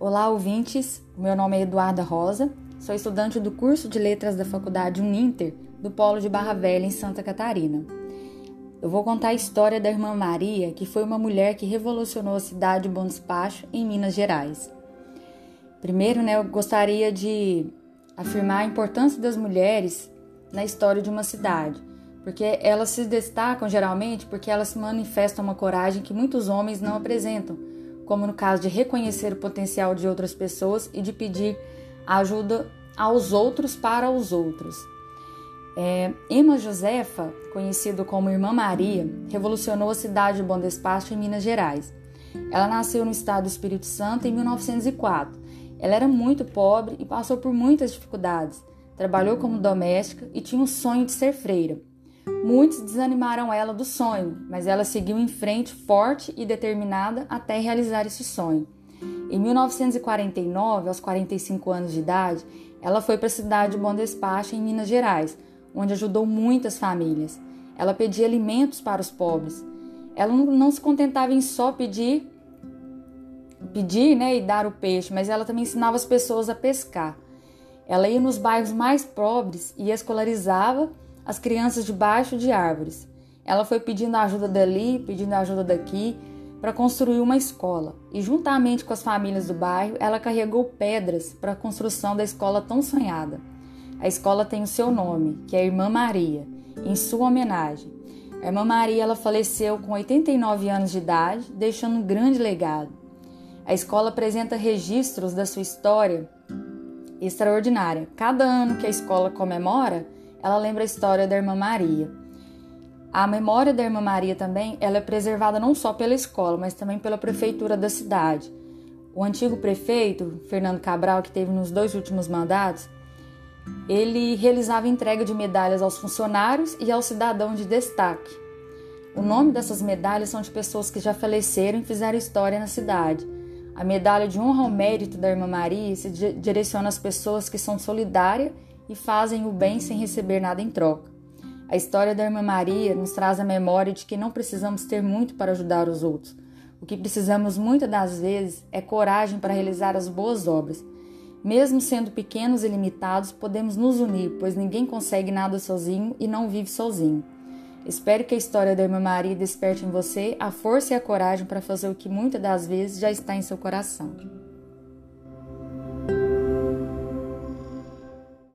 Olá, ouvintes. Meu nome é Eduarda Rosa. Sou estudante do curso de Letras da Faculdade Uninter, do Polo de Barra Velha, em Santa Catarina. Eu vou contar a história da irmã Maria, que foi uma mulher que revolucionou a cidade de Bom Despacho, em Minas Gerais. Primeiro, né, eu gostaria de afirmar a importância das mulheres na história de uma cidade, porque elas se destacam geralmente porque elas manifestam uma coragem que muitos homens não apresentam, como no caso de reconhecer o potencial de outras pessoas e de pedir ajuda aos outros para os outros. É, Emma Josefa, conhecida como Irmã Maria, revolucionou a cidade de Bom Despacho, em Minas Gerais. Ela nasceu no estado do Espírito Santo em 1904. Ela era muito pobre e passou por muitas dificuldades. Trabalhou como doméstica e tinha o sonho de ser freira. Muitos desanimaram ela do sonho, mas ela seguiu em frente forte e determinada até realizar esse sonho. Em 1949, aos 45 anos de idade, ela foi para a cidade de Bom Despacho, em Minas Gerais, onde ajudou muitas famílias. Ela pedia alimentos para os pobres. Ela não se contentava em só pedir, pedir né, e dar o peixe, mas ela também ensinava as pessoas a pescar. Ela ia nos bairros mais pobres e escolarizava as crianças debaixo de árvores. Ela foi pedindo ajuda dali, pedindo ajuda daqui, para construir uma escola. E juntamente com as famílias do bairro, ela carregou pedras para a construção da escola tão sonhada. A escola tem o seu nome, que é Irmã Maria, em sua homenagem. A Irmã Maria ela faleceu com 89 anos de idade, deixando um grande legado. A escola apresenta registros da sua história extraordinária. Cada ano que a escola comemora, ela lembra a história da Irmã Maria. A memória da Irmã Maria também ela é preservada não só pela escola, mas também pela prefeitura da cidade. O antigo prefeito, Fernando Cabral, que teve nos dois últimos mandatos, ele realizava entrega de medalhas aos funcionários e aos cidadãos de destaque. O nome dessas medalhas são de pessoas que já faleceram e fizeram história na cidade. A medalha de honra ao mérito da Irmã Maria se direciona às pessoas que são solidárias e fazem o bem sem receber nada em troca. A história da Irmã Maria nos traz a memória de que não precisamos ter muito para ajudar os outros. O que precisamos muitas das vezes é coragem para realizar as boas obras. Mesmo sendo pequenos e limitados, podemos nos unir, pois ninguém consegue nada sozinho e não vive sozinho. Espero que a história da Irmã Maria desperte em você a força e a coragem para fazer o que muitas das vezes já está em seu coração.